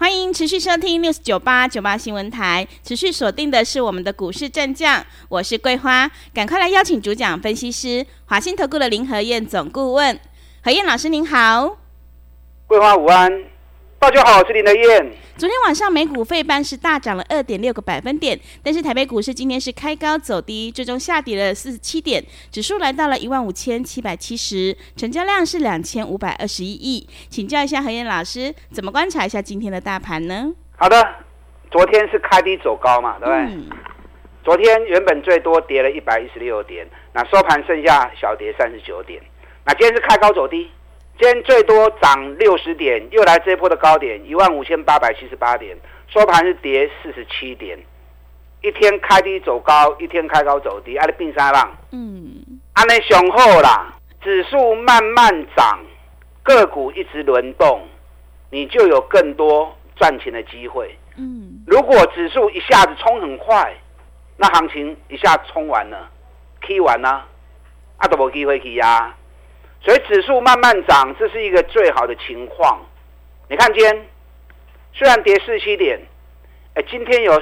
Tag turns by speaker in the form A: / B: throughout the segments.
A: 欢迎持续收听 News 九八九八新闻台，持续锁定的是我们的股市战将，我是桂花，赶快来邀请主讲分析师华信投顾的林和燕总顾问，和燕老师您好，
B: 桂花午安。大家好，我是林德燕。
A: 昨天晚上美股费半是大涨了二点六个百分点，但是台北股市今天是开高走低，最终下跌了四十七点，指数来到了一万五千七百七十，成交量是两千五百二十一亿。请教一下何燕老师，怎么观察一下今天的大盘呢？
B: 好的，昨天是开低走高嘛，对不对？嗯、昨天原本最多跌了一百一十六点，那收盘剩下小跌三十九点，那今天是开高走低。今天最多涨六十点，又来这一波的高点一万五千八百七十八点，收盘是跌四十七点。一天开低走高，一天开高走低，啊，你并三浪。嗯，安尼雄厚啦，指数慢慢涨，个股一直轮动，你就有更多赚钱的机会。嗯，如果指数一下子冲很快，那行情一下冲完了，K 完了，啊都无机会去呀。所以指数慢慢涨，这是一个最好的情况。你看今天虽然跌四七点，哎，今天有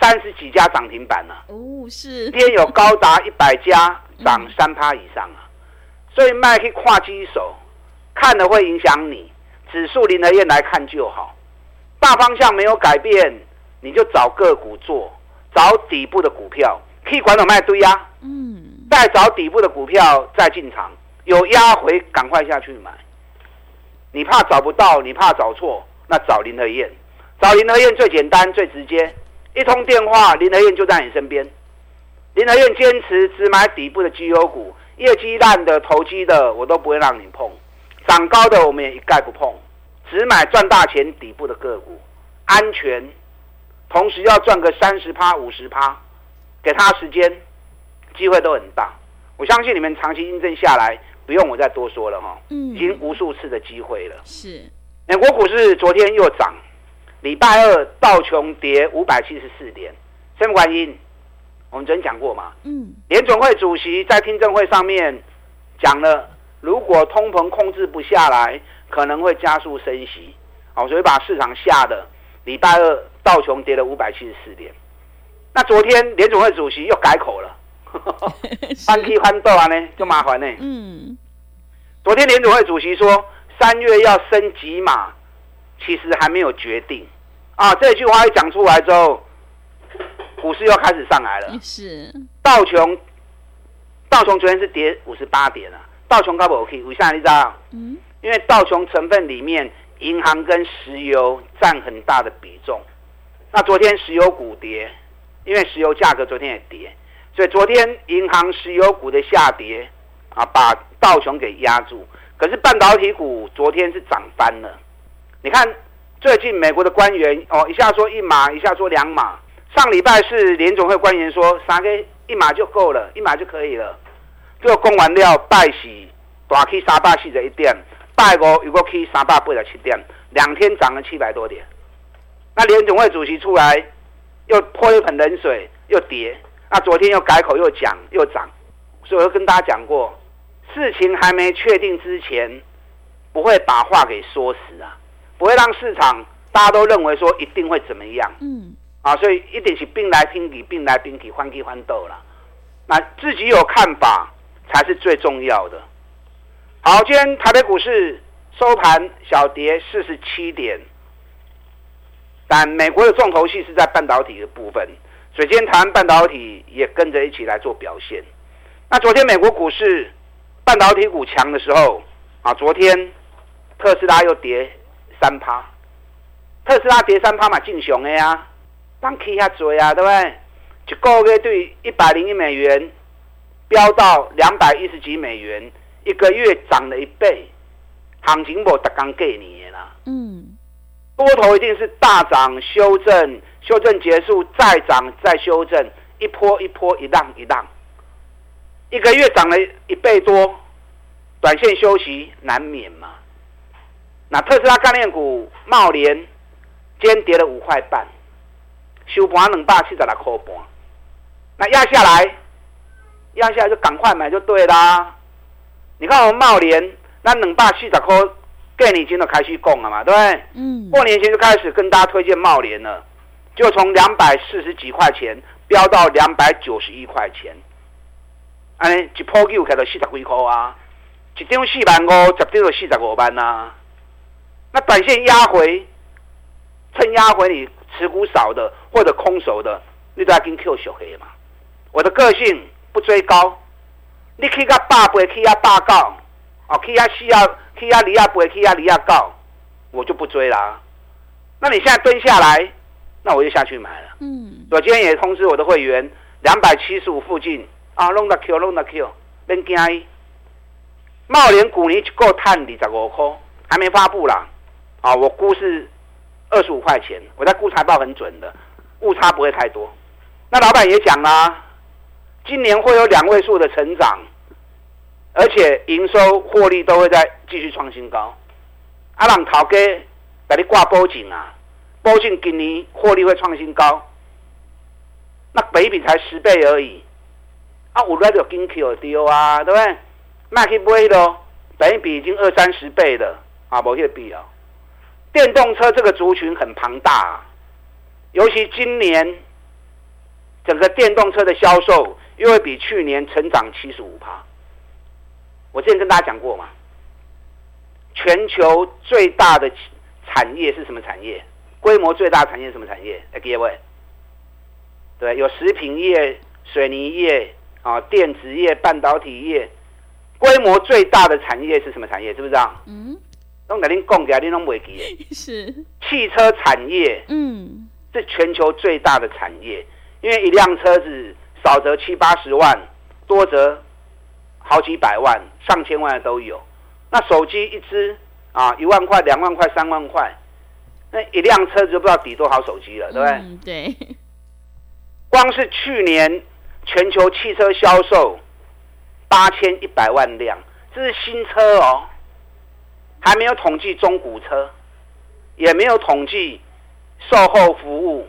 B: 三十几家涨停板了。
A: 哦，是。
B: 今天有高达 一百家涨三趴以上啊。所以卖可以跨机手，看了会影响你。指数林和燕来看就好。大方向没有改变，你就找个股做，找底部的股票，可以管我卖堆呀。嗯。再找底部的股票再进场。有压回，赶快下去买。你怕找不到，你怕找错，那找林和燕。找林和燕最简单、最直接，一通电话，林和燕就在你身边。林和燕坚持只买底部的绩优股，业绩烂的、投机的，我都不会让你碰。涨高的我们也一概不碰，只买赚大钱底部的个股，安全，同时要赚个三十趴、五十趴，给他时间，机会都很大。我相信你们长期印证下来。不用我再多说了哈，嗯已经无数次的机会了。是，美国股市昨天又涨，礼拜二道琼跌五百七十四点，什么原因？我们昨天讲过嘛。嗯，联准会主席在听证会上面讲了，如果通膨控制不下来，可能会加速升息。好，所以把市场吓得礼拜二道琼跌了五百七十四点。那昨天联准会主席又改口了。翻批翻豆啊呢，就麻烦呢。嗯，昨天联储会主席说三月要升几码，其实还没有决定啊。这句话一讲出来之后，股市又开始上来了。是道琼，道琼昨天是跌五十八点啊。道琼高不 OK？为啥你知道？嗯，因为道琼成分里面银行跟石油占很大的比重。那昨天石油股跌，因为石油价格昨天也跌。所以昨天银行、石油股的下跌啊，把道琼给压住。可是半导体股昨天是涨翻了。你看最近美国的官员哦，一下说一码，一下说两码。上礼拜是联总会官员说三个一码就够了，一码就可以了。就供完料拜喜，大起三百四十一点，拜五如果起三百八十七点，两天涨了七百多点。那联总会主席出来又泼一盆冷水，又跌。那昨天又改口又讲又涨，所以我跟大家讲过，事情还没确定之前，不会把话给说死啊，不会让市场大家都认为说一定会怎么样。嗯，啊，所以一定是兵来兵去，兵来兵去，欢喜欢斗了。那自己有看法才是最重要的。好，今天台北股市收盘小跌四十七点，但美国的重头戏是在半导体的部分。所以今半导体也跟着一起来做表现。那昨天美国股市半导体股强的时候啊，昨天特斯拉又跌三趴，特斯拉跌三趴嘛，进熊的呀，当 K 下嘴啊，对不对？一个月对一百零一美元，飙到两百一十几美元，一个月涨了一倍，行情我特刚给你的啦。嗯，多头一定是大涨修正。修正结束，再涨再修正，一波一波，一浪一浪，一个月涨了一倍多，短线休息难免嘛。那特斯拉概念股茂联今天跌了五块半，收盘两百七十六块半。那压下来，压下来就赶快买就对啦。你看我们茂联，那两百四十块，过年前都开始讲了嘛，对不对？嗯。过年前就开始跟大家推荐茂联了，就从两百四十几块钱飙到两百九十一块钱。安尼一波就开到四十几块啊，一张四万五，十张就四十五万呐、啊。那短线压回，趁压回你持股少的或者空手的，你都要跟 Q 小黑嘛。我的个性不追高，你去个八倍，去个八高，哦，去个四啊，去个二啊倍，去个二啊高，我就不追啦。那你现在蹲下来，那我就下去买了。嗯，我今天也通知我的会员，两百七十五附近啊，弄到 Q，弄到 Q，别惊伊。茂联股你够探二十五块，还没发布啦。啊，我估是二十五块钱，我在估财报很准的，误差不会太多。那老板也讲啦，今年会有两位数的成长，而且营收获利都会再继续创新高。阿朗陶哥给你挂波警啊，保证今年获利会创新高。那北比才十倍而已，啊，我来就跟 Q 丢啊，对不对？卖去买咯，本益比已经二三十倍了，啊，没有必要。电动车这个族群很庞大啊，尤其今年整个电动车的销售又会比去年成长七十五趴。我之前跟大家讲过嘛，全球最大的产业是什么产业？规模最大的产业是什么产业？哎，各位，对，有食品业、水泥业啊、电子业、半导体业。规模最大的产业是什么产业？知不知道？嗯。都给您讲起来，你都不会记。是汽车产业，嗯，是全球最大的产业，因为一辆车子少则七八十万，多则好几百万、上千万的都有。那手机一只啊，一万块、两万块、三万块，那一辆车子就不知道抵多少手机了，对不对？
A: 嗯，对。
B: 光是去年全球汽车销售八千一百万辆，这是新车哦。还没有统计中古车，也没有统计售后服务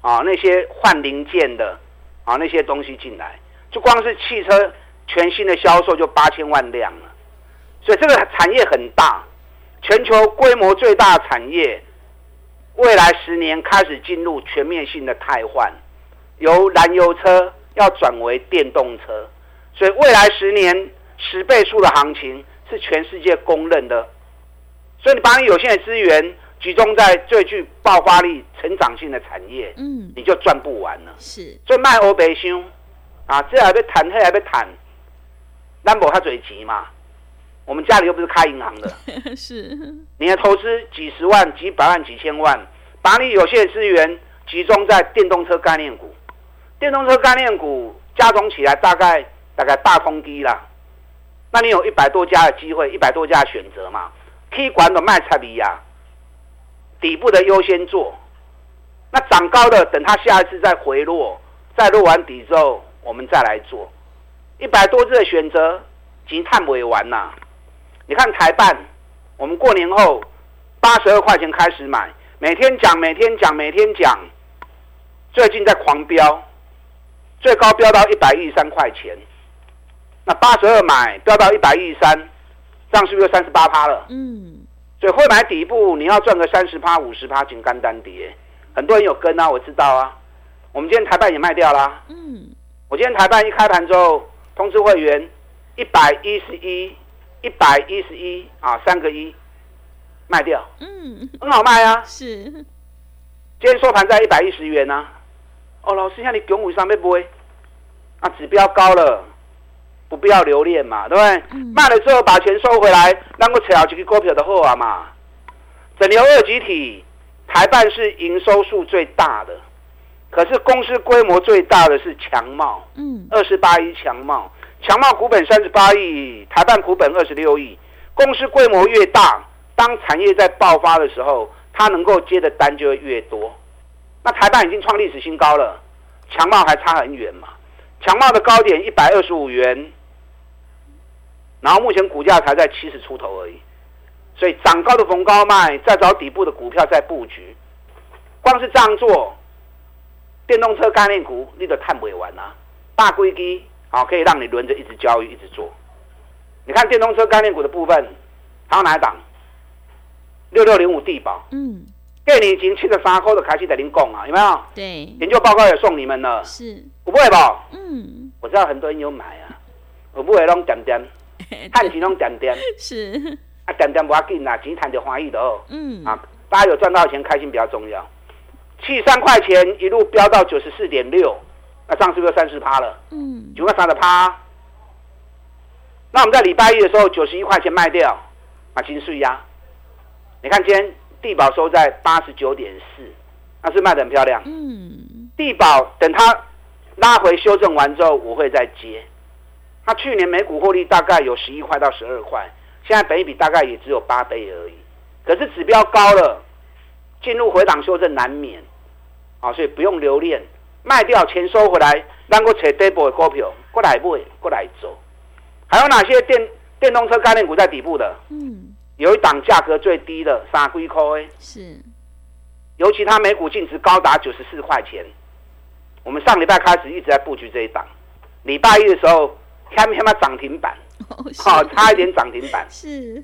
B: 啊，那些换零件的啊，那些东西进来，就光是汽车全新的销售就八千万辆了，所以这个产业很大，全球规模最大的产业，未来十年开始进入全面性的汰换，由燃油车要转为电动车，所以未来十年十倍数的行情是全世界公认的。所以你把你有限的资源集中在最具爆发力、成长性的产业，嗯，你就赚不完了。是，所以卖欧北箱啊，这还被谈，那还被谈，兰博他嘴急嘛。我们家里又不是开银行的，是，你的投资几十万、几百万、几千万，把你有限的资源集中在电动车概念股，电动车概念股加总起来大概大概大通低啦。那你有一百多家的机会，一百多家的选择嘛。K 管的卖差比呀，底部的优先做，那涨高的等它下一次再回落，再落完底之后，我们再来做。一百多只的选择，已经探不完呐。你看台办，我们过年后八十二块钱开始买，每天讲，每天讲，每天讲，最近在狂飙，最高飙到一百一十三块钱。那八十二买，飙到一百一十三。这样是不是三十八趴了？嗯，所以会买底部，你要赚个三十趴、五十趴，仅干单跌。很多人有跟啊，我知道啊。我们今天台办也卖掉啦。嗯，我今天台办一开盘之后，通知会员一百一十一、一百一十一啊，三个一卖掉。嗯，很好卖啊。是。今天收盘在一百一十元啊。哦，老师，像你拱五上面不会？啊，指标高了。不必要留恋嘛，对不对？嗯、卖了之后把钱收回来，能够炒几个股票的货啊嘛。整流二极体，台办是营收数最大的，可是公司规模最大的是强茂，嗯，二十八一强茂，强茂股本三十八亿，台办股本二十六亿。公司规模越大，当产业在爆发的时候，它能够接的单就会越多。那台办已经创历史新高了，强茂还差很远嘛。强茂的高点一百二十五元。然后目前股价才在七十出头而已，所以涨高的逢高卖，再找底部的股票再布局。光是这样做，电动车概念股你都探不完啊！大规机啊，可以让你轮着一直交易，一直做。你看电动车概念股的部分，还有哪一档？六六零五地保，嗯，给你已经七十三块的开始在您供啊，有没有？
A: 对，
B: 研究报告也送你们了，
A: 是，
B: 我不会吧？
A: 嗯，
B: 我知道很多人有买啊，我不会弄点点，看钱弄点点，
A: 是，
B: 啊点点不要紧啊，钱赚就欢喜的哦，
A: 嗯，
B: 啊，大家有赚到钱，开心比较重要。七十三块钱一路飙到九十四点六，那这样是不是三十趴了？嗯，九块三的趴。那我们在礼拜一的时候九十一块钱卖掉，啊，金税呀。你看今天地保收在八十九点四，那是卖的很漂亮。嗯，地保等它拉回修正完之后，我会再接。它去年每股获利大概有十一块到十二块，现在本一比大概也只有八倍而已。可是指标高了，进入回档修正难免。啊，所以不用留恋，卖掉钱收回来，让我扯底部的股票过来买，过来做。还有哪些电电动车概念股在底部的？嗯，有一档价格最低的三几块，
A: 是，
B: 尤其它每股净值高达九十四块钱。我们上礼拜开始一直在布局这一档，礼拜一的时候看不看到涨停板？好、哦，差一点涨停板。
A: 是，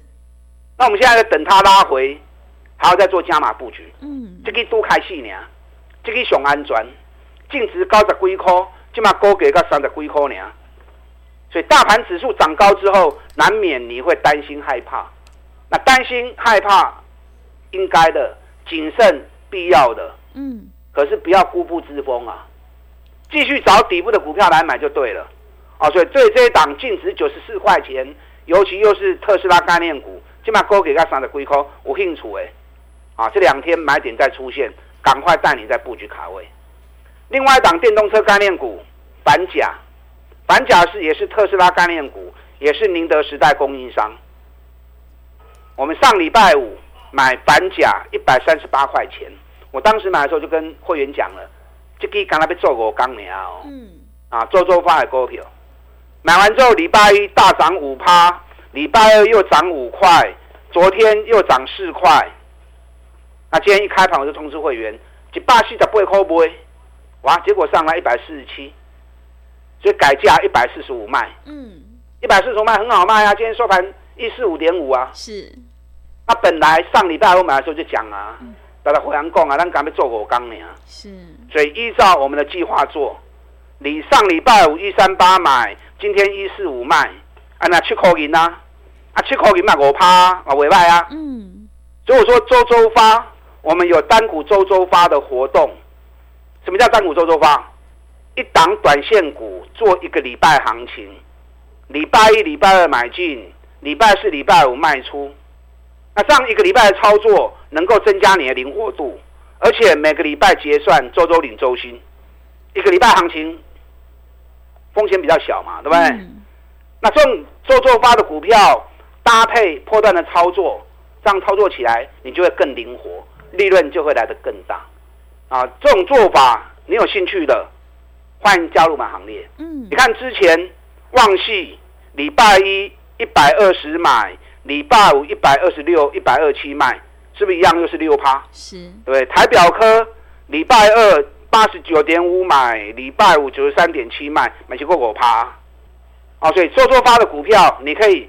B: 那我们现在在等它拉回，还要再做加码布局。嗯，这个都开戏呢。这个熊安全，净值高十几块，起码高给个三十几块呢。所以大盘指数涨高之后，难免你会担心害怕。那担心害怕，应该的，谨慎必要的。嗯。可是不要固步自封啊，继续找底部的股票来买就对了。哦，所以对这一档净值九十四块钱，尤其又是特斯拉概念股，起码高给个三十几块，有兴趣哎。啊，这两天买点再出现。赶快带你再布局卡位。另外一档电动车概念股，反甲，反甲是也是特斯拉概念股，也是宁德时代供应商。我们上礼拜五买反甲一百三十八块钱，我当时买的时候就跟会员讲了，这个刚才被做我刚年哦，嗯，啊，做做发的股票，买完之后礼拜一大涨五趴，礼拜二又涨五块，昨天又涨四块。那今天一开盘我就通知会员，一百四十八块买，哇，结果上来一百四十七，所以改价一百四十五卖。嗯，一百四十五卖很好卖啊，今天收盘一四五点五啊。
A: 是。
B: 那本来上礼拜我买的时候就讲啊，大家互相讲啊，咱赶快做我刚呢。
A: 是。
B: 所以依照我们的计划做，你上礼拜五一三八买，今天一四五卖，啊那七块银呐，啊七块银卖五趴啊尾卖啊。嗯。所以我说周周发。我们有单股周周发的活动，什么叫单股周周发？一档短线股做一个礼拜行情，礼拜一、礼拜二买进，礼拜四、礼拜五卖出。那这样一个礼拜的操作，能够增加你的灵活度，而且每个礼拜结算，周周领周薪。一个礼拜行情风险比较小嘛，对不对？嗯、那这种周周发的股票搭配破断的操作，这样操作起来你就会更灵活。利润就会来得更大，啊，这种做法你有兴趣的，欢迎加入我们行列。嗯，你看之前旺系礼拜一一百二十买，礼拜五一百二十六、一百二七卖，是不是一样又是六趴？
A: 是，
B: 对，台表科礼拜二八十九点五买，礼拜五九十三点七卖，买起过五趴。哦，所以周周发的股票，你可以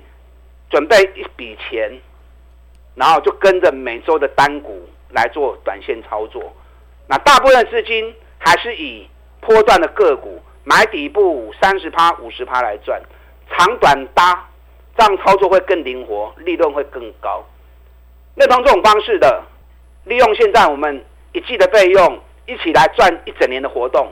B: 准备一笔钱，然后就跟着每周的单股。来做短线操作，那大部分的资金还是以波段的个股买底部三十趴、五十趴来赚，长短搭，这样操作会更灵活，利润会更高。认同这种方式的，利用现在我们一季的费用，一起来赚一整年的活动。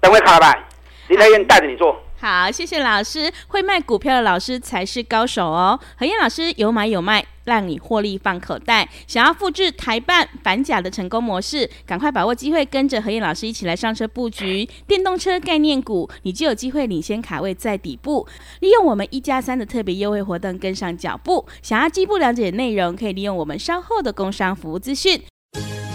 B: 等会卡老板，林泰燕带着你做。
A: 好，谢谢老师。会卖股票的老师才是高手哦。何燕老师有买有卖，让你获利放口袋。想要复制台办反甲的成功模式，赶快把握机会，跟着何燕老师一起来上车布局电动车概念股，你就有机会领先卡位在底部。利用我们一加三的特别优惠活动，跟上脚步。想要进一步了解内容，可以利用我们稍后的工商服务资讯。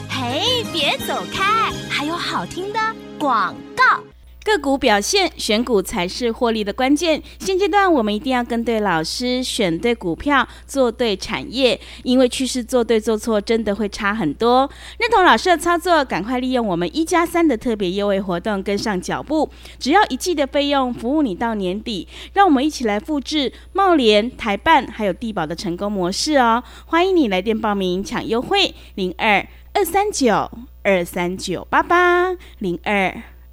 C: 嘿，别走开，还有好听的广告。
A: 个股表现，选股才是获利的关键。现阶段我们一定要跟对老师，选对股票，做对产业，因为趋势做对做错真的会差很多。认同老师的操作，赶快利用我们一加三的特别优惠活动跟上脚步，只要一季的费用，服务你到年底。让我们一起来复制茂联、台办还有地保的成功模式哦！欢迎你来电报名抢优惠，零二二三九二三九八八零二。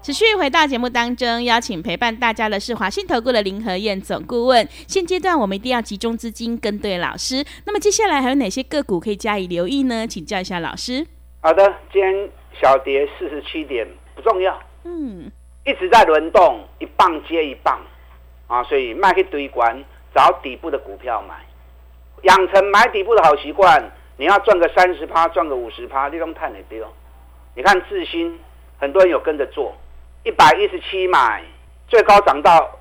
A: 持续回到节目当中，邀请陪伴大家的是华信投顾的林和燕总顾问。现阶段我们一定要集中资金跟对老师。那么接下来还有哪些个股可以加以留意呢？请教一下老师。
B: 好的，今天小跌四十七点不重要，
A: 嗯，
B: 一直在轮动，一棒接一棒啊，所以卖去堆关，找底部的股票买，养成买底部的好习惯。你要赚个三十趴，赚个五十趴，这种太难丢。你看智新，很多人有跟着做。一百一十七买，最高涨到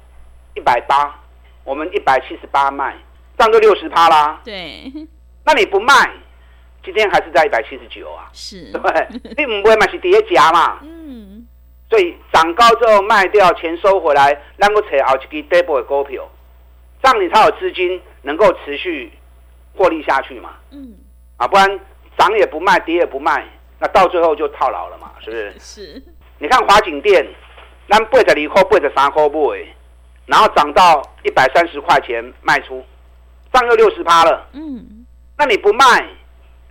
B: 一百八，我们一百七十八卖，涨就六十趴啦。
A: 对，
B: 那你不卖，今天还是在一百七十九啊？
A: 是，
B: 对，你唔会嘛是跌价嘛？
A: 嗯，
B: 所以涨高之后卖掉，钱收回来，能够扯好几支 double 的股票，这样你才有资金能够持续获利下去嘛？
A: 嗯，
B: 啊，不然涨也不卖，跌也不卖，那到最后就套牢了嘛？是不是？
A: 是。
B: 你看华景店，咱八十二块、八十三块买，然后涨到一百三十块钱卖出，涨又六十趴了。
A: 嗯，
B: 那你不卖，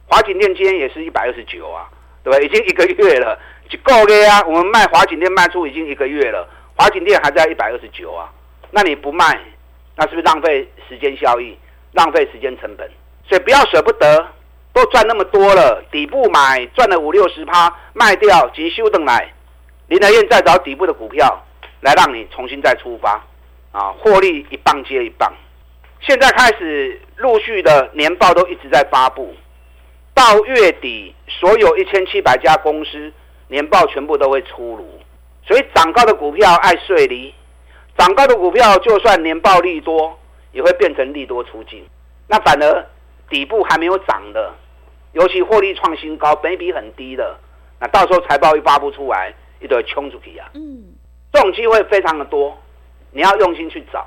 B: 华景店今天也是一百二十九啊，对吧？已经一个月了，就够了啊。我们卖华景店卖出已经一个月了，华景店还在一百二十九啊。那你不卖，那是不是浪费时间效益，浪费时间成本？所以不要舍不得，都赚那么多了，底部买赚了五六十趴，卖掉急修等来。林和彦再找底部的股票来让你重新再出发，啊，获利一棒接一棒。现在开始陆续的年报都一直在发布，到月底所有一千七百家公司年报全部都会出炉。所以涨高的股票爱税离，涨高的股票就算年报利多，也会变成利多出尽。那反而底部还没有涨的，尤其获利创新高、本比很低的，那到时候财报一发布出来。一堆冲出去啊！
A: 嗯，
B: 这种机会非常的多，你要用心去找。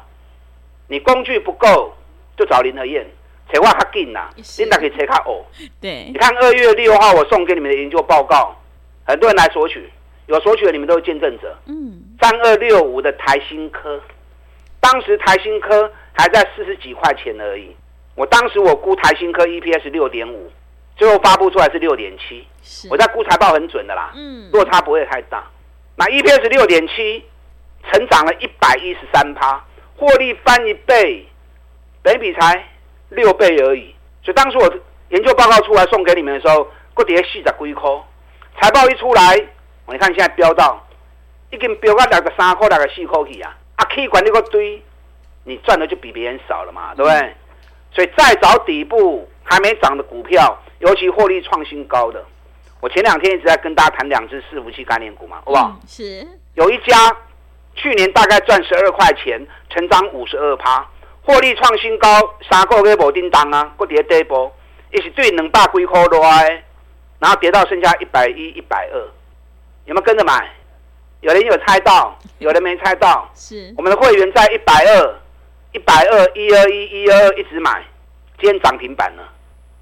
B: 你工具不够，就找林和燕，扯话较紧呐，领导可以扯卡哦。
A: 对，
B: 你看二月六号我送给你们的研究报告，很多人来索取，有索取的你们都是见证者。
A: 嗯，
B: 三二六五的台新科，当时台新科还在四十几块钱而已。我当时我估台新科 EPS 六点五。最后发布出来是六点七，我在估财报很准的啦，
A: 嗯，
B: 落差不会太大。那 EPS 六点七，成长了一百一十三趴，获利翻一倍，本益比才六倍而已。所以当时我研究报告出来送给你们的时候，个跌四十几块，财报一出来，我你看现在飙到已经飙到两个三块、两个四块去啊！啊，K 管那个堆，你赚的就比别人少了嘛，对不对？所以再找底部还没涨的股票。尤其获利创新高的，我前两天一直在跟大家谈两只伺服器概念股嘛，好不好？
A: 嗯、是。有
B: 一家去年大概赚十二块钱，成长五十二趴，获利创新高，三个月无叮当啊，搁跌跌波，一是对两百几块多哎，然后跌到剩下一百一、一百二，有没有跟着买？有人有猜到，有人没猜到。
A: 是。我
B: 们的会员在一百二、一百二、一二一、一二二一直买，今天涨停板了。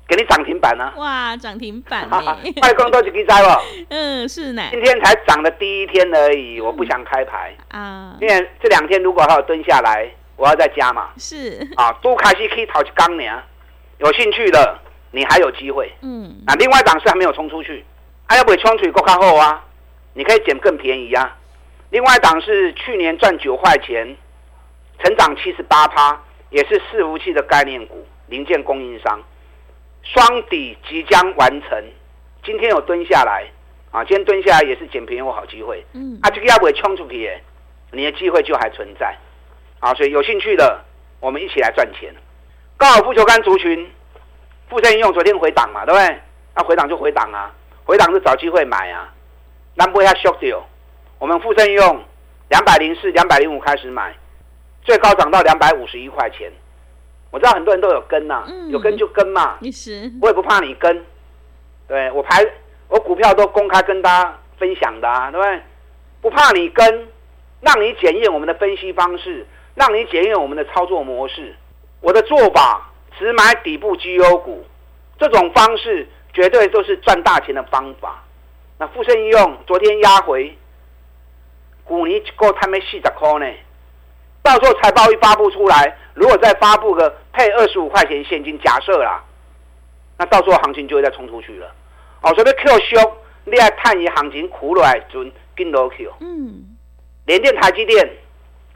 B: 给你涨停板呢、啊？
A: 哇，涨停板！
B: 快攻都是记在不？
A: 嗯，是呢。
B: 今天才涨的第一天而已，我不想开牌
A: 啊。
B: 因为这两天如果还有蹲下来，我要再加嘛。
A: 是
B: 啊，都开始可以讨钢呢。有兴趣的，你还有机会。
A: 嗯。
B: 啊，另外一档是还没有冲出去，还要不会冲出去够靠后啊？你可以捡更便宜啊。另外一档是去年赚九块钱，成长七十八趴，也是伺服器的概念股，零件供应商。双底即将完成，今天有蹲下来啊！今天蹲下来也是捡便宜我好机会。
A: 嗯，
B: 啊，这个要不会冲出去耶？你的机会就还存在。啊，所以有兴趣的，我们一起来赚钱。高尔夫球杆族群，富盛应用昨天回档嘛，对不对？那回档就回档啊，回档是找机会买啊。难不会它 shock 掉？我们富盛应用两百零四、两百零五开始买，最高涨到两百五十一块钱。我知道很多人都有跟呐、啊，嗯、有跟就跟嘛。
A: 是
B: 我也不怕你跟。对我排我股票都公开跟大家分享的啊，对不对？不怕你跟，让你检验我们的分析方式，让你检验我们的操作模式。我的做法只买底部绩优股，这种方式绝对都是赚大钱的方法。那富盛应用昨天压回，股你够他们四十块呢。到时候财报一发布出来，如果再发布个配二十五块钱现金，假设啦，那到时候行情就会再冲出去了。哦，所以 Q 修，你爱探一行情苦来准跟落 Q。嗯，联电、台积电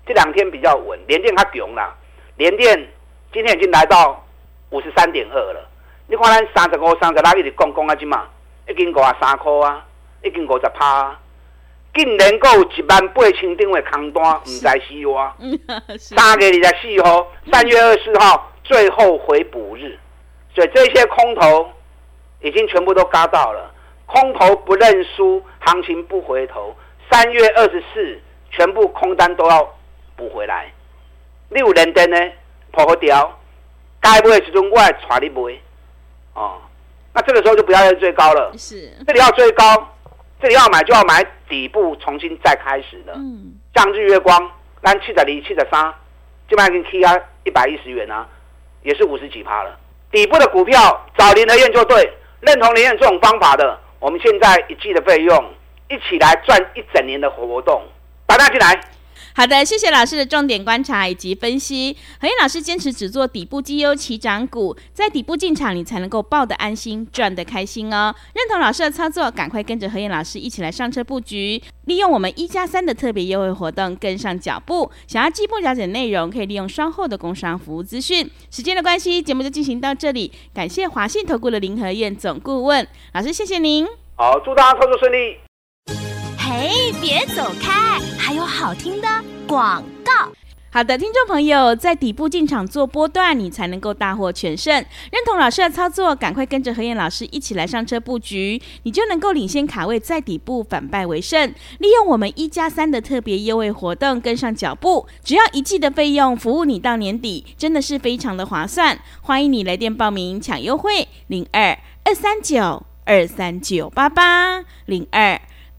B: 这两天比较稳，联电它强啦，联电。今天已经来到五十三点二了。你看咱三十五、三十六一直讲讲啊，今嘛一斤五啊三块啊，一斤五十趴啊。竟然够一万八千点位空单，唔知死哇！三月二十四号，三月二十四号最后回补日，所以这些空头已经全部都嘎到了。空头不认输，行情不回头。三月二十四，全部空单都要补回来。六人灯呢？破个掉，该不会始终外传你不会哦，那这个时候就不要再追高了。
A: 是，
B: 这里要追高，这里要买就要买底部重新再开始的。嗯，像日月光，那七十二、七十三，基本上已经 K 啊一百一十元啊，也是五十几趴了。底部的股票找林德燕就对，认同林和彦这种方法的，我们现在一季的费用一起来赚一整年的活动，打大进来。
A: 好的，谢谢老师的重点观察以及分析。何燕老师坚持只做底部绩优起涨股，在底部进场，你才能够抱得安心，赚得开心哦。认同老师的操作，赶快跟着何燕老师一起来上车布局，利用我们一加三的特别优惠活动，跟上脚步。想要进一步了解内容，可以利用稍后的工商服务资讯。时间的关系，节目就进行到这里。感谢华信投顾的林和燕总顾问老师，谢谢您。
B: 好，祝大家操作顺利。
C: 嘿，别走开，还有好听的广告。
A: 好的，听众朋友，在底部进场做波段，你才能够大获全胜。认同老师的操作，赶快跟着何燕老师一起来上车布局，你就能够领先卡位，在底部反败为胜。利用我们一加三的特别优惠活动，跟上脚步，只要一季的费用，服务你到年底，真的是非常的划算。欢迎你来电报名抢优惠，零二二三九二三九八八零二。